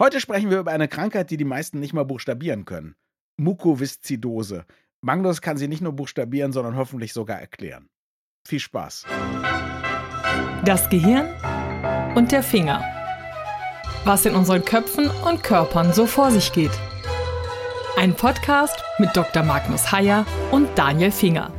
Heute sprechen wir über eine Krankheit, die die meisten nicht mal buchstabieren können. Mukoviszidose. Magnus kann sie nicht nur buchstabieren, sondern hoffentlich sogar erklären. Viel Spaß. Das Gehirn und der Finger. Was in unseren Köpfen und Körpern so vor sich geht. Ein Podcast mit Dr. Magnus Heyer und Daniel Finger.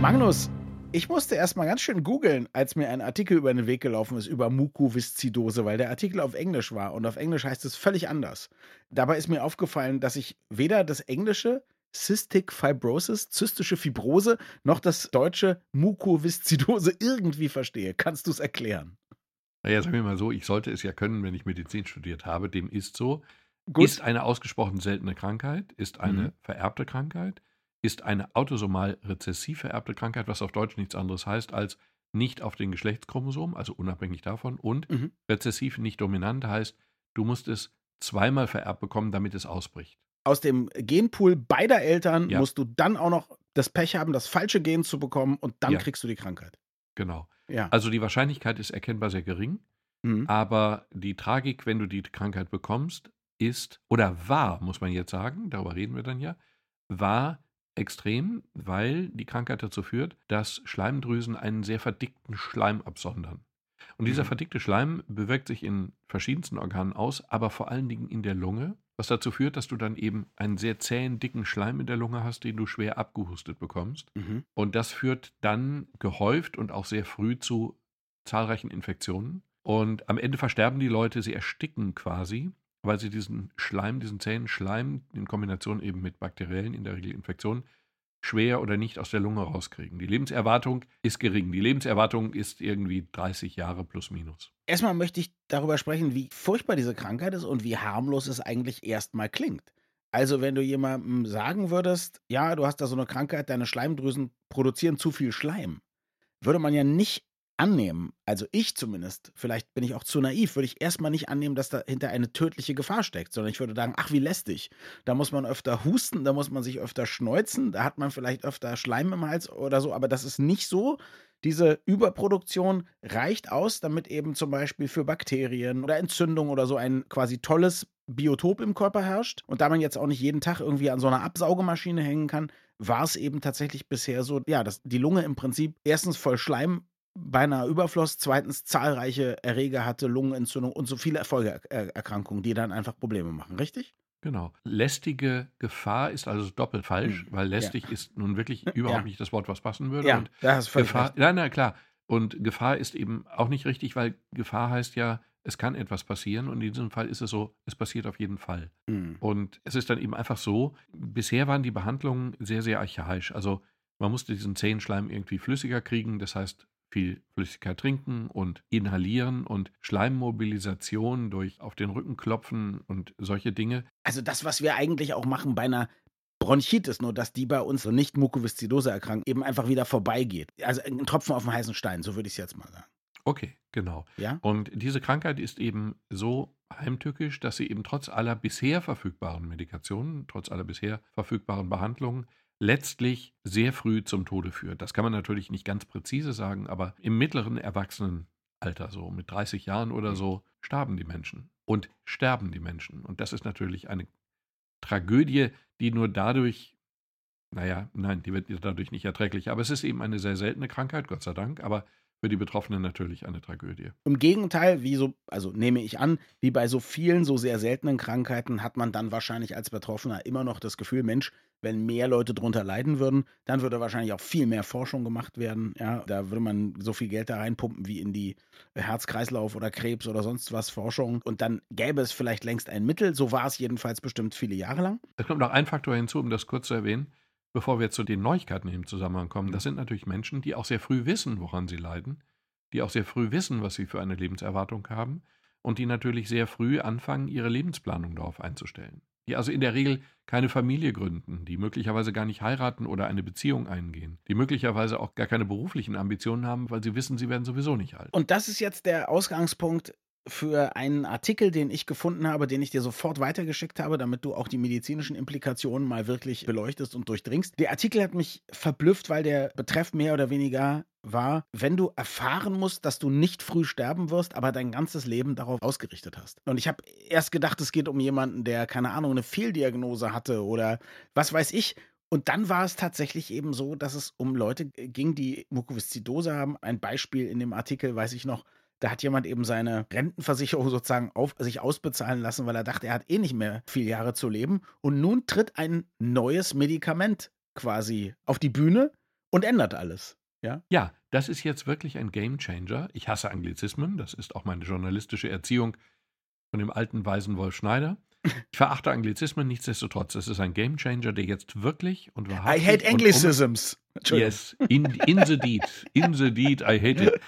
Magnus, ich musste erstmal ganz schön googeln, als mir ein Artikel über den Weg gelaufen ist über Mukoviszidose, weil der Artikel auf Englisch war und auf Englisch heißt es völlig anders. Dabei ist mir aufgefallen, dass ich weder das Englische Cystic Fibrosis, zystische Fibrose, noch das deutsche Mukoviszidose irgendwie verstehe. Kannst du es erklären? Naja, sagen wir mal so, ich sollte es ja können, wenn ich Medizin studiert habe. Dem ist so. Gut. Ist eine ausgesprochen seltene Krankheit, ist eine mhm. vererbte Krankheit ist eine autosomal rezessiv vererbte Krankheit, was auf Deutsch nichts anderes heißt als nicht auf den Geschlechtschromosom, also unabhängig davon, und mhm. rezessiv nicht dominant heißt, du musst es zweimal vererbt bekommen, damit es ausbricht. Aus dem Genpool beider Eltern ja. musst du dann auch noch das Pech haben, das falsche Gen zu bekommen und dann ja. kriegst du die Krankheit. Genau. Ja. Also die Wahrscheinlichkeit ist erkennbar sehr gering, mhm. aber die Tragik, wenn du die Krankheit bekommst, ist oder war, muss man jetzt sagen, darüber reden wir dann ja, war extrem, weil die Krankheit dazu führt, dass Schleimdrüsen einen sehr verdickten Schleim absondern. Und dieser mhm. verdickte Schleim bewirkt sich in verschiedensten Organen aus, aber vor allen Dingen in der Lunge, was dazu führt, dass du dann eben einen sehr zähen, dicken Schleim in der Lunge hast, den du schwer abgehustet bekommst. Mhm. Und das führt dann gehäuft und auch sehr früh zu zahlreichen Infektionen. Und am Ende versterben die Leute, sie ersticken quasi weil sie diesen Schleim, diesen zähen Schleim in Kombination eben mit bakteriellen, in der Regel Infektionen, schwer oder nicht aus der Lunge rauskriegen. Die Lebenserwartung ist gering. Die Lebenserwartung ist irgendwie 30 Jahre plus minus. Erstmal möchte ich darüber sprechen, wie furchtbar diese Krankheit ist und wie harmlos es eigentlich erstmal klingt. Also, wenn du jemandem sagen würdest, ja, du hast da so eine Krankheit, deine Schleimdrüsen produzieren zu viel Schleim, würde man ja nicht annehmen, also ich zumindest, vielleicht bin ich auch zu naiv, würde ich erstmal nicht annehmen, dass dahinter eine tödliche Gefahr steckt, sondern ich würde sagen, ach, wie lästig. Da muss man öfter husten, da muss man sich öfter schneuzen, da hat man vielleicht öfter Schleim im Hals oder so, aber das ist nicht so. Diese Überproduktion reicht aus, damit eben zum Beispiel für Bakterien oder Entzündungen oder so ein quasi tolles Biotop im Körper herrscht. Und da man jetzt auch nicht jeden Tag irgendwie an so einer Absaugemaschine hängen kann, war es eben tatsächlich bisher so, ja, dass die Lunge im Prinzip erstens voll Schleim beinahe Überfluss, zweitens zahlreiche Erreger hatte, Lungenentzündung und so viele Folgeerkrankungen, die dann einfach Probleme machen, richtig? Genau. Lästige Gefahr ist also doppelt falsch, mhm. weil lästig ja. ist nun wirklich überhaupt ja. nicht das Wort, was passen würde. Ja, und das ist völlig Gefahr, recht. Nein, nein, klar. Und Gefahr ist eben auch nicht richtig, weil Gefahr heißt ja, es kann etwas passieren und in diesem Fall ist es so, es passiert auf jeden Fall. Mhm. Und es ist dann eben einfach so, bisher waren die Behandlungen sehr, sehr archaisch. Also man musste diesen Zehenschleim irgendwie flüssiger kriegen, das heißt viel Flüssigkeit trinken und inhalieren und Schleimmobilisation durch auf den Rücken klopfen und solche Dinge. Also das, was wir eigentlich auch machen bei einer Bronchitis, nur dass die bei uns nicht Mukoviszidose erkrankt, eben einfach wieder vorbeigeht. Also ein Tropfen auf den heißen Stein, so würde ich es jetzt mal sagen. Okay, genau. Ja? Und diese Krankheit ist eben so heimtückisch, dass sie eben trotz aller bisher verfügbaren Medikationen, trotz aller bisher verfügbaren Behandlungen letztlich sehr früh zum Tode führt. Das kann man natürlich nicht ganz präzise sagen, aber im mittleren Erwachsenenalter, so mit 30 Jahren oder mhm. so, starben die Menschen und sterben die Menschen. Und das ist natürlich eine Tragödie, die nur dadurch, naja, nein, die wird dadurch nicht erträglich, aber es ist eben eine sehr seltene Krankheit, Gott sei Dank, aber für die Betroffenen natürlich eine Tragödie. Im Gegenteil, wie so, also nehme ich an, wie bei so vielen so sehr seltenen Krankheiten hat man dann wahrscheinlich als Betroffener immer noch das Gefühl, Mensch, wenn mehr Leute darunter leiden würden, dann würde wahrscheinlich auch viel mehr Forschung gemacht werden. Ja, da würde man so viel Geld da reinpumpen wie in die Herz-Kreislauf oder Krebs oder sonst was Forschung. Und dann gäbe es vielleicht längst ein Mittel. So war es jedenfalls bestimmt viele Jahre lang. Es kommt noch ein Faktor hinzu, um das kurz zu erwähnen bevor wir zu den Neuigkeiten im Zusammenhang kommen, das sind natürlich Menschen, die auch sehr früh wissen, woran sie leiden, die auch sehr früh wissen, was sie für eine Lebenserwartung haben und die natürlich sehr früh anfangen, ihre Lebensplanung darauf einzustellen. Die also in der Regel keine Familie gründen, die möglicherweise gar nicht heiraten oder eine Beziehung eingehen, die möglicherweise auch gar keine beruflichen Ambitionen haben, weil sie wissen, sie werden sowieso nicht alt. Und das ist jetzt der Ausgangspunkt für einen Artikel, den ich gefunden habe, den ich dir sofort weitergeschickt habe, damit du auch die medizinischen Implikationen mal wirklich beleuchtest und durchdringst. Der Artikel hat mich verblüfft, weil der Betreff mehr oder weniger war, wenn du erfahren musst, dass du nicht früh sterben wirst, aber dein ganzes Leben darauf ausgerichtet hast. Und ich habe erst gedacht, es geht um jemanden, der, keine Ahnung, eine Fehldiagnose hatte oder was weiß ich. Und dann war es tatsächlich eben so, dass es um Leute ging, die Mukoviszidose haben. Ein Beispiel in dem Artikel, weiß ich noch, da hat jemand eben seine Rentenversicherung sozusagen auf sich ausbezahlen lassen, weil er dachte, er hat eh nicht mehr viele Jahre zu leben. Und nun tritt ein neues Medikament quasi auf die Bühne und ändert alles. Ja? ja, das ist jetzt wirklich ein Game Changer. Ich hasse Anglizismen, das ist auch meine journalistische Erziehung von dem alten weisen Wolf Schneider. Ich verachte Anglizismen, nichtsdestotrotz. Es ist ein Game Changer, der jetzt wirklich und wahrhaftig. I hate Anglicisms. Um, yes, in, in the deed. In the deed, I hate it.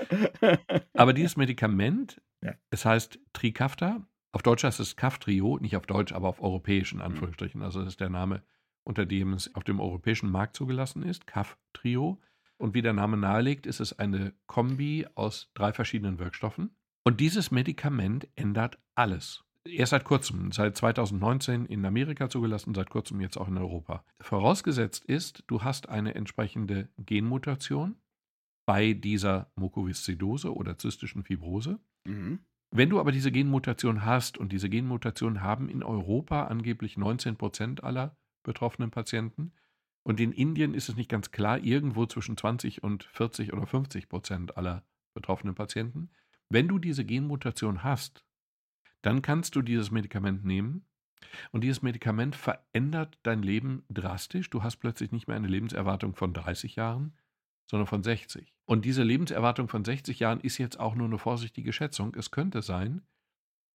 Aber dieses Medikament, ja. es heißt Trikafta. Auf Deutsch heißt es Kaftrio, nicht auf Deutsch, aber auf europäischen mhm. Anführungsstrichen. Also das ist der Name, unter dem es auf dem europäischen Markt zugelassen ist. Kaftrio. Und wie der Name nahelegt, ist es eine Kombi aus drei verschiedenen Wirkstoffen. Und dieses Medikament ändert alles erst seit kurzem, seit 2019 in Amerika zugelassen, seit kurzem jetzt auch in Europa. Vorausgesetzt ist, du hast eine entsprechende Genmutation bei dieser Mukoviszidose oder zystischen Fibrose. Mhm. Wenn du aber diese Genmutation hast, und diese Genmutation haben in Europa angeblich 19 Prozent aller betroffenen Patienten, und in Indien ist es nicht ganz klar, irgendwo zwischen 20 und 40 oder 50 Prozent aller betroffenen Patienten. Wenn du diese Genmutation hast, dann kannst du dieses Medikament nehmen und dieses Medikament verändert dein Leben drastisch. Du hast plötzlich nicht mehr eine Lebenserwartung von 30 Jahren, sondern von 60. Und diese Lebenserwartung von 60 Jahren ist jetzt auch nur eine vorsichtige Schätzung. Es könnte sein,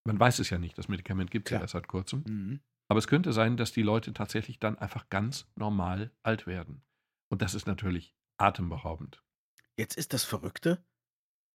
man weiß es ja nicht, das Medikament gibt es ja erst seit kurzem, mhm. aber es könnte sein, dass die Leute tatsächlich dann einfach ganz normal alt werden. Und das ist natürlich atemberaubend. Jetzt ist das Verrückte,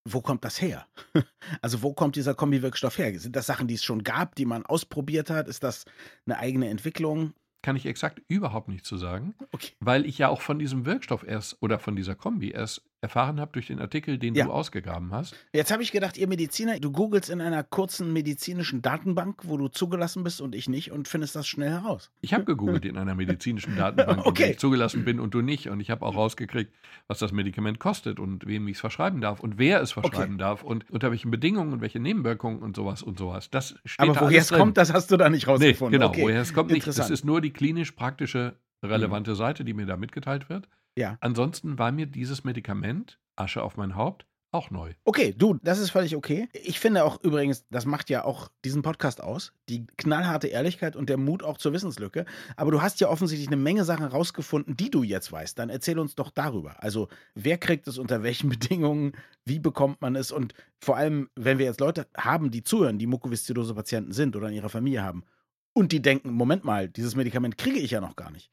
wo kommt das her? Also wo kommt dieser Kombiwirkstoff her? Sind das Sachen, die es schon gab, die man ausprobiert hat? Ist das eine eigene Entwicklung? kann ich exakt überhaupt nicht zu sagen, okay. weil ich ja auch von diesem Wirkstoff erst oder von dieser Kombi erst erfahren habe durch den Artikel, den ja. du ausgegraben hast. Jetzt habe ich gedacht, ihr Mediziner, du googelst in einer kurzen medizinischen Datenbank, wo du zugelassen bist und ich nicht und findest das schnell heraus. Ich habe gegoogelt in einer medizinischen Datenbank, okay. wo ich zugelassen bin und du nicht. Und ich habe auch rausgekriegt, was das Medikament kostet und wem ich es verschreiben darf und wer es verschreiben okay. darf und unter welchen Bedingungen und welche Nebenwirkungen und sowas und sowas. Das steht Aber woher es kommt, das hast du da nicht rausgefunden. Nee, genau, okay. woher es kommt nicht. Das ist nur die klinisch praktische relevante mhm. Seite, die mir da mitgeteilt wird. Ja. Ansonsten war mir dieses Medikament, Asche auf mein Haupt, auch neu. Okay, du, das ist völlig okay. Ich finde auch übrigens, das macht ja auch diesen Podcast aus, die knallharte Ehrlichkeit und der Mut auch zur Wissenslücke. Aber du hast ja offensichtlich eine Menge Sachen rausgefunden, die du jetzt weißt. Dann erzähl uns doch darüber. Also, wer kriegt es unter welchen Bedingungen? Wie bekommt man es? Und vor allem, wenn wir jetzt Leute haben, die zuhören, die Mukoviszidose-Patienten sind oder in ihrer Familie haben und die denken, Moment mal, dieses Medikament kriege ich ja noch gar nicht.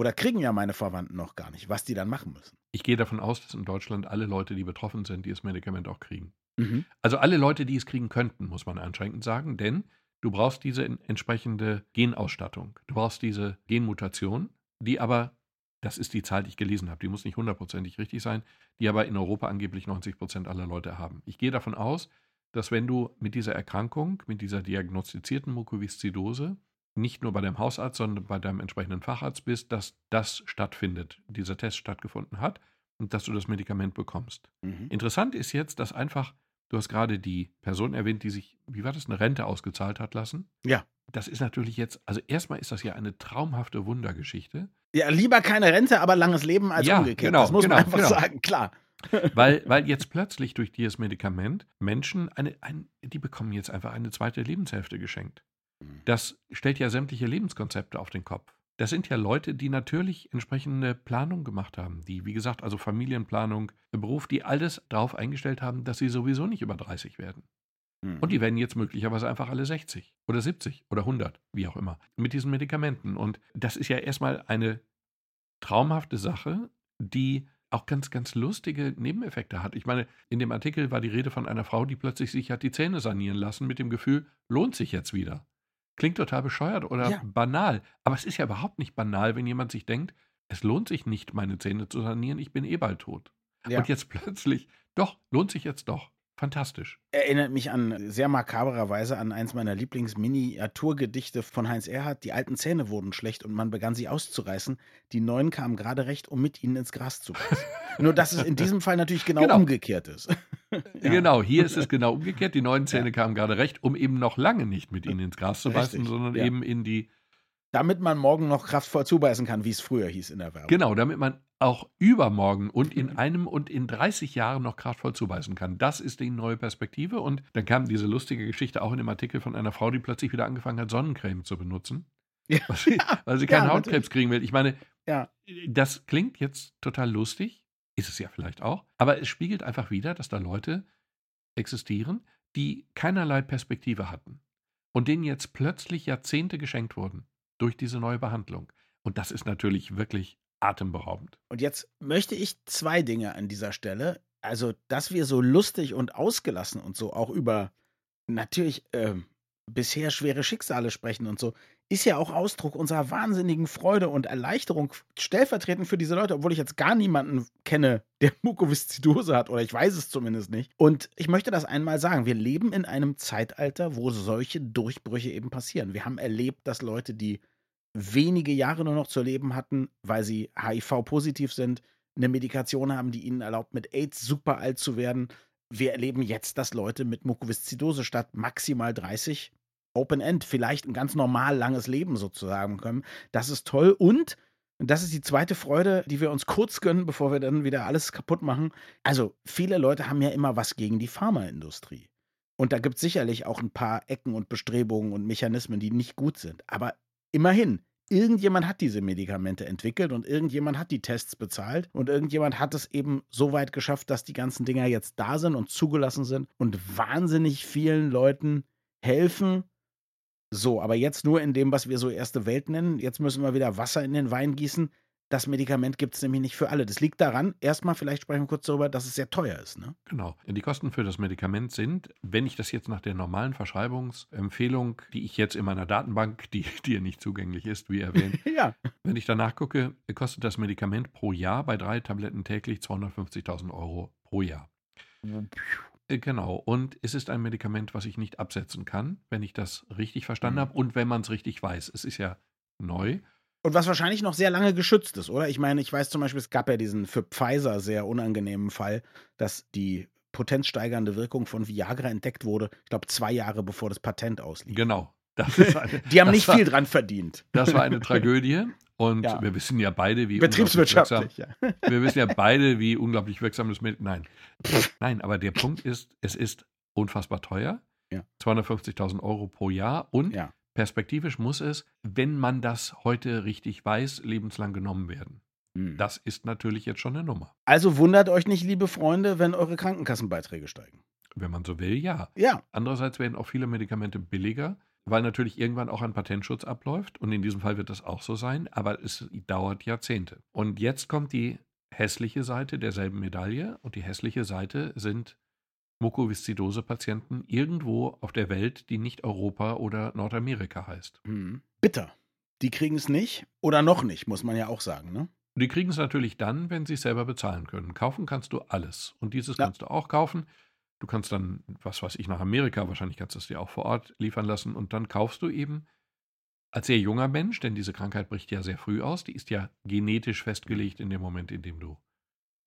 Oder kriegen ja meine Verwandten noch gar nicht, was die dann machen müssen. Ich gehe davon aus, dass in Deutschland alle Leute, die betroffen sind, dieses Medikament auch kriegen. Mhm. Also alle Leute, die es kriegen könnten, muss man einschränkend sagen, denn du brauchst diese entsprechende Genausstattung. Du brauchst diese Genmutation, die aber, das ist die Zahl, die ich gelesen habe, die muss nicht hundertprozentig richtig sein, die aber in Europa angeblich 90 Prozent aller Leute haben. Ich gehe davon aus, dass wenn du mit dieser Erkrankung, mit dieser diagnostizierten Mukoviszidose nicht nur bei deinem Hausarzt, sondern bei deinem entsprechenden Facharzt bist, dass das stattfindet, dieser Test stattgefunden hat und dass du das Medikament bekommst. Mhm. Interessant ist jetzt, dass einfach, du hast gerade die Person erwähnt, die sich, wie war das, eine Rente ausgezahlt hat lassen. Ja. Das ist natürlich jetzt, also erstmal ist das ja eine traumhafte Wundergeschichte. Ja, lieber keine Rente, aber langes Leben als ja, umgekehrt. Genau, das muss genau, man einfach genau. sagen, klar. weil, weil jetzt plötzlich durch dieses Medikament Menschen, eine, ein, die bekommen jetzt einfach eine zweite Lebenshälfte geschenkt. Das stellt ja sämtliche Lebenskonzepte auf den Kopf. Das sind ja Leute, die natürlich entsprechende Planung gemacht haben, die, wie gesagt, also Familienplanung, Beruf, die alles darauf eingestellt haben, dass sie sowieso nicht über 30 werden. Mhm. Und die werden jetzt möglicherweise einfach alle 60 oder 70 oder 100, wie auch immer, mit diesen Medikamenten. Und das ist ja erstmal eine traumhafte Sache, die auch ganz, ganz lustige Nebeneffekte hat. Ich meine, in dem Artikel war die Rede von einer Frau, die plötzlich sich hat die Zähne sanieren lassen mit dem Gefühl, lohnt sich jetzt wieder. Klingt total bescheuert oder ja. banal. Aber es ist ja überhaupt nicht banal, wenn jemand sich denkt, es lohnt sich nicht, meine Zähne zu sanieren, ich bin eh bald tot. Ja. Und jetzt plötzlich, doch, lohnt sich jetzt doch. Fantastisch. Erinnert mich an sehr makabererweise an eins meiner Lieblingsminiaturgedichte von Heinz Erhardt. Die alten Zähne wurden schlecht und man begann sie auszureißen. Die neuen kamen gerade recht, um mit ihnen ins Gras zu beißen. Nur, dass es in diesem Fall natürlich genau, genau. umgekehrt ist. ja. Genau, hier ist es genau umgekehrt. Die neuen Zähne ja. kamen gerade recht, um eben noch lange nicht mit ihnen ins Gras zu beißen, Richtig. sondern ja. eben in die damit man morgen noch kraftvoll zubeißen kann, wie es früher hieß in der Werbung. Genau, damit man auch übermorgen und in einem und in 30 Jahren noch kraftvoll zubeißen kann. Das ist die neue Perspektive. Und dann kam diese lustige Geschichte auch in dem Artikel von einer Frau, die plötzlich wieder angefangen hat, Sonnencreme zu benutzen. Ja. Weil sie, weil sie keinen ja, Hautkrebs kriegen will. Ich meine, ja. das klingt jetzt total lustig, ist es ja vielleicht auch, aber es spiegelt einfach wieder, dass da Leute existieren, die keinerlei Perspektive hatten und denen jetzt plötzlich Jahrzehnte geschenkt wurden durch diese neue Behandlung. Und das ist natürlich wirklich atemberaubend. Und jetzt möchte ich zwei Dinge an dieser Stelle. Also, dass wir so lustig und ausgelassen und so auch über natürlich äh, bisher schwere Schicksale sprechen und so, ist ja auch Ausdruck unserer wahnsinnigen Freude und Erleichterung stellvertretend für diese Leute, obwohl ich jetzt gar niemanden kenne, der Mukoviszidose hat oder ich weiß es zumindest nicht. Und ich möchte das einmal sagen, wir leben in einem Zeitalter, wo solche Durchbrüche eben passieren. Wir haben erlebt, dass Leute, die wenige Jahre nur noch zu leben hatten, weil sie HIV-positiv sind, eine Medikation haben, die ihnen erlaubt, mit AIDS super alt zu werden. Wir erleben jetzt, dass Leute mit Mukoviszidose statt maximal 30 Open End vielleicht ein ganz normal langes Leben sozusagen können. Das ist toll und das ist die zweite Freude, die wir uns kurz gönnen, bevor wir dann wieder alles kaputt machen. Also, viele Leute haben ja immer was gegen die Pharmaindustrie. Und da gibt es sicherlich auch ein paar Ecken und Bestrebungen und Mechanismen, die nicht gut sind. Aber immerhin, irgendjemand hat diese Medikamente entwickelt und irgendjemand hat die Tests bezahlt und irgendjemand hat es eben so weit geschafft, dass die ganzen Dinger jetzt da sind und zugelassen sind und wahnsinnig vielen Leuten helfen. So, aber jetzt nur in dem, was wir so erste Welt nennen. Jetzt müssen wir wieder Wasser in den Wein gießen. Das Medikament gibt es nämlich nicht für alle. Das liegt daran, erstmal vielleicht sprechen wir kurz darüber, dass es sehr teuer ist. Ne? Genau. Die Kosten für das Medikament sind, wenn ich das jetzt nach der normalen Verschreibungsempfehlung, die ich jetzt in meiner Datenbank, die dir nicht zugänglich ist, wie erwähnt, ja. wenn ich danach gucke, kostet das Medikament pro Jahr bei drei Tabletten täglich 250.000 Euro pro Jahr. Äh, genau. Und es ist ein Medikament, was ich nicht absetzen kann, wenn ich das richtig verstanden mhm. habe und wenn man es richtig weiß. Es ist ja neu. Und was wahrscheinlich noch sehr lange geschützt ist, oder? Ich meine, ich weiß zum Beispiel, es gab ja diesen für Pfizer sehr unangenehmen Fall, dass die potenzsteigernde Wirkung von Viagra entdeckt wurde, ich glaube, zwei Jahre bevor das Patent auslief. Genau. Eine, die haben nicht war, viel dran verdient. Das war eine Tragödie. Und ja. wir wissen ja beide, wie Betriebswirtschaftlich, wirksam, ja. Wir wissen ja beide, wie unglaublich wirksam das mit. Nein. Nein, aber der Punkt ist, es ist unfassbar teuer. Ja. 250.000 Euro pro Jahr und ja. Perspektivisch muss es, wenn man das heute richtig weiß, lebenslang genommen werden. Hm. Das ist natürlich jetzt schon eine Nummer. Also wundert euch nicht, liebe Freunde, wenn eure Krankenkassenbeiträge steigen. Wenn man so will, ja. Ja. Andererseits werden auch viele Medikamente billiger, weil natürlich irgendwann auch ein Patentschutz abläuft. Und in diesem Fall wird das auch so sein, aber es dauert Jahrzehnte. Und jetzt kommt die hässliche Seite derselben Medaille. Und die hässliche Seite sind Mukoviszidose-Patienten irgendwo auf der Welt, die nicht Europa oder Nordamerika heißt. Mhm. Bitter. Die kriegen es nicht oder noch nicht, muss man ja auch sagen, ne? Die kriegen es natürlich dann, wenn sie es selber bezahlen können. Kaufen kannst du alles. Und dieses ja. kannst du auch kaufen. Du kannst dann, was weiß ich, nach Amerika, wahrscheinlich kannst du es dir auch vor Ort liefern lassen. Und dann kaufst du eben als sehr junger Mensch, denn diese Krankheit bricht ja sehr früh aus, die ist ja genetisch festgelegt in dem Moment, in dem du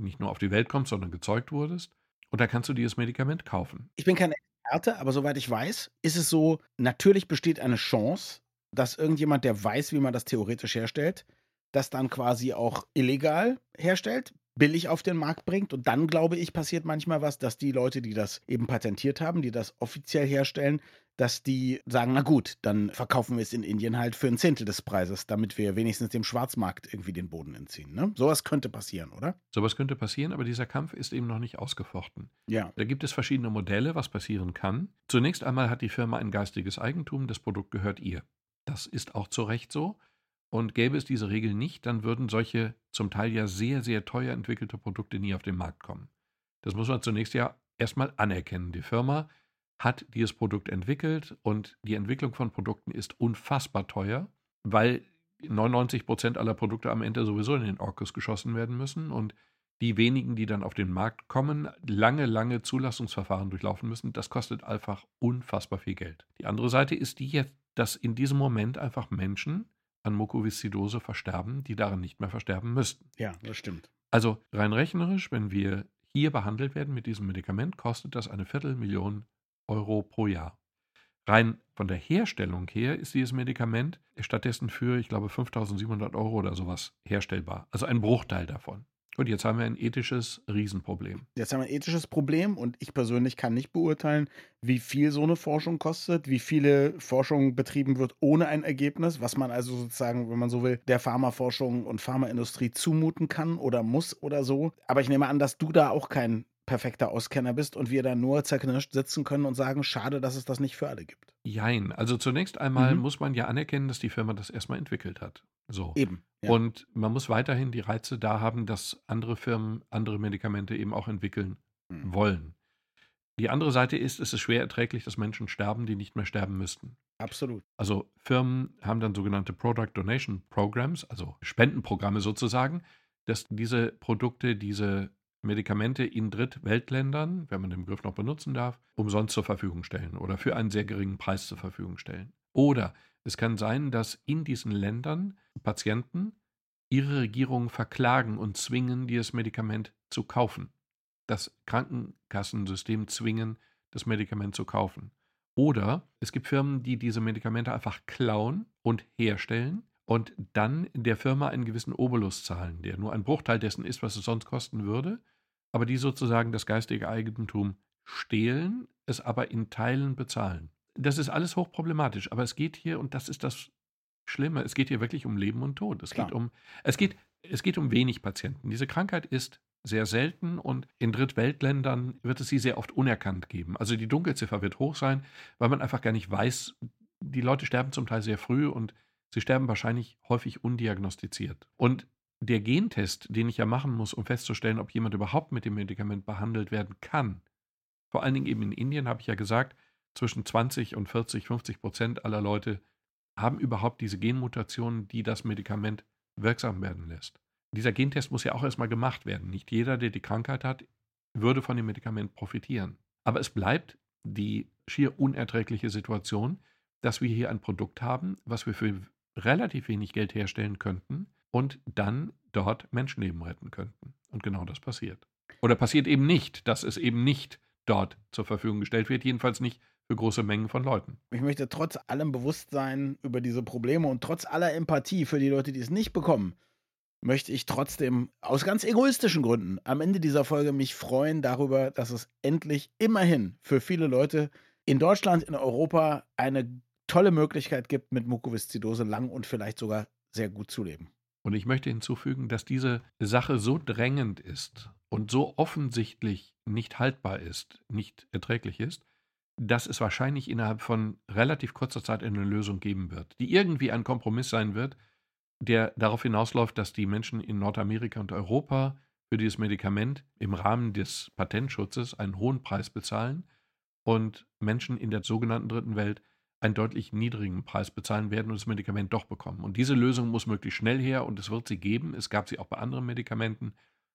nicht nur auf die Welt kommst, sondern gezeugt wurdest. Und da kannst du dieses Medikament kaufen. Ich bin kein Experte, aber soweit ich weiß, ist es so, natürlich besteht eine Chance, dass irgendjemand, der weiß, wie man das theoretisch herstellt, das dann quasi auch illegal herstellt, billig auf den Markt bringt. Und dann, glaube ich, passiert manchmal was, dass die Leute, die das eben patentiert haben, die das offiziell herstellen, dass die sagen, na gut, dann verkaufen wir es in Indien halt für ein Zehntel des Preises, damit wir wenigstens dem Schwarzmarkt irgendwie den Boden entziehen. Ne? Sowas könnte passieren, oder? Sowas könnte passieren, aber dieser Kampf ist eben noch nicht ausgefochten. Ja. Da gibt es verschiedene Modelle, was passieren kann. Zunächst einmal hat die Firma ein geistiges Eigentum, das Produkt gehört ihr. Das ist auch zu Recht so. Und gäbe es diese Regel nicht, dann würden solche zum Teil ja sehr, sehr teuer entwickelte Produkte nie auf den Markt kommen. Das muss man zunächst ja erstmal anerkennen. Die Firma hat dieses Produkt entwickelt und die Entwicklung von Produkten ist unfassbar teuer, weil 99 Prozent aller Produkte am Ende sowieso in den Orkus geschossen werden müssen und die wenigen, die dann auf den Markt kommen, lange, lange Zulassungsverfahren durchlaufen müssen. Das kostet einfach unfassbar viel Geld. Die andere Seite ist die jetzt, dass in diesem Moment einfach Menschen an Mukoviszidose versterben, die daran nicht mehr versterben müssten. Ja, das stimmt. Also rein rechnerisch, wenn wir hier behandelt werden mit diesem Medikament, kostet das eine Viertelmillion Euro pro Jahr. Rein von der Herstellung her ist dieses Medikament stattdessen für, ich glaube, 5700 Euro oder sowas herstellbar. Also ein Bruchteil davon. Und jetzt haben wir ein ethisches Riesenproblem. Jetzt haben wir ein ethisches Problem und ich persönlich kann nicht beurteilen, wie viel so eine Forschung kostet, wie viele Forschung betrieben wird ohne ein Ergebnis, was man also sozusagen, wenn man so will, der Pharmaforschung und Pharmaindustrie zumuten kann oder muss oder so. Aber ich nehme an, dass du da auch kein perfekter Auskenner bist und wir da nur zerknirscht sitzen können und sagen, schade, dass es das nicht für alle gibt. Jein. Also zunächst einmal mhm. muss man ja anerkennen, dass die Firma das erstmal entwickelt hat. So. Eben. Ja. Und man muss weiterhin die Reize da haben, dass andere Firmen andere Medikamente eben auch entwickeln mhm. wollen. Die andere Seite ist, es ist schwer erträglich, dass Menschen sterben, die nicht mehr sterben müssten. Absolut. Also Firmen haben dann sogenannte Product Donation Programs, also Spendenprogramme sozusagen, dass diese Produkte, diese Medikamente in Drittweltländern, wenn man den Begriff noch benutzen darf, umsonst zur Verfügung stellen oder für einen sehr geringen Preis zur Verfügung stellen. Oder es kann sein, dass in diesen Ländern Patienten ihre Regierung verklagen und zwingen, dieses Medikament zu kaufen. Das Krankenkassensystem zwingen, das Medikament zu kaufen. Oder es gibt Firmen, die diese Medikamente einfach klauen und herstellen und dann der Firma einen gewissen Obolus zahlen, der nur ein Bruchteil dessen ist, was es sonst kosten würde, aber die sozusagen das geistige Eigentum stehlen, es aber in Teilen bezahlen. Das ist alles hochproblematisch, aber es geht hier, und das ist das Schlimme, es geht hier wirklich um Leben und Tod. Es geht um, es geht, es geht um wenig Patienten. Diese Krankheit ist sehr selten und in Drittweltländern wird es sie sehr oft unerkannt geben. Also die Dunkelziffer wird hoch sein, weil man einfach gar nicht weiß, die Leute sterben zum Teil sehr früh und sie sterben wahrscheinlich häufig undiagnostiziert. Und der Gentest, den ich ja machen muss, um festzustellen, ob jemand überhaupt mit dem Medikament behandelt werden kann, vor allen Dingen eben in Indien, habe ich ja gesagt, zwischen 20 und 40, 50 Prozent aller Leute haben überhaupt diese Genmutationen, die das Medikament wirksam werden lässt. Dieser Gentest muss ja auch erstmal gemacht werden. Nicht jeder, der die Krankheit hat, würde von dem Medikament profitieren. Aber es bleibt die schier unerträgliche Situation, dass wir hier ein Produkt haben, was wir für relativ wenig Geld herstellen könnten, und dann dort Menschenleben retten könnten. Und genau das passiert. Oder passiert eben nicht, dass es eben nicht dort zur Verfügung gestellt wird, jedenfalls nicht für große Mengen von Leuten. Ich möchte trotz allem Bewusstsein über diese Probleme und trotz aller Empathie für die Leute, die es nicht bekommen, möchte ich trotzdem aus ganz egoistischen Gründen am Ende dieser Folge mich freuen darüber, dass es endlich immerhin für viele Leute in Deutschland, in Europa eine tolle Möglichkeit gibt, mit Mukoviszidose lang und vielleicht sogar sehr gut zu leben. Und ich möchte hinzufügen, dass diese Sache so drängend ist und so offensichtlich nicht haltbar ist, nicht erträglich ist, dass es wahrscheinlich innerhalb von relativ kurzer Zeit eine Lösung geben wird, die irgendwie ein Kompromiss sein wird, der darauf hinausläuft, dass die Menschen in Nordamerika und Europa für dieses Medikament im Rahmen des Patentschutzes einen hohen Preis bezahlen und Menschen in der sogenannten Dritten Welt einen deutlich niedrigen Preis bezahlen werden und das Medikament doch bekommen. Und diese Lösung muss möglichst schnell her und es wird sie geben. Es gab sie auch bei anderen Medikamenten.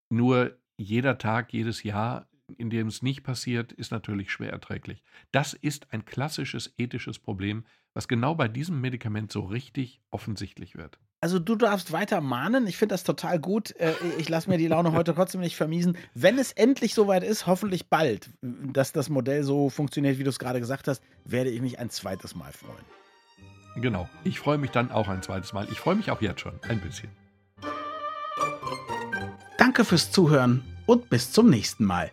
Nur jeder Tag, jedes Jahr, in dem es nicht passiert, ist natürlich schwer erträglich. Das ist ein klassisches ethisches Problem, was genau bei diesem Medikament so richtig offensichtlich wird. Also du darfst weiter mahnen. Ich finde das total gut. Äh, ich lasse mir die Laune heute trotzdem nicht vermiesen. Wenn es endlich soweit ist, hoffentlich bald, dass das Modell so funktioniert, wie du es gerade gesagt hast, werde ich mich ein zweites Mal freuen. Genau. Ich freue mich dann auch ein zweites Mal. Ich freue mich auch jetzt schon ein bisschen. Danke fürs Zuhören und bis zum nächsten Mal.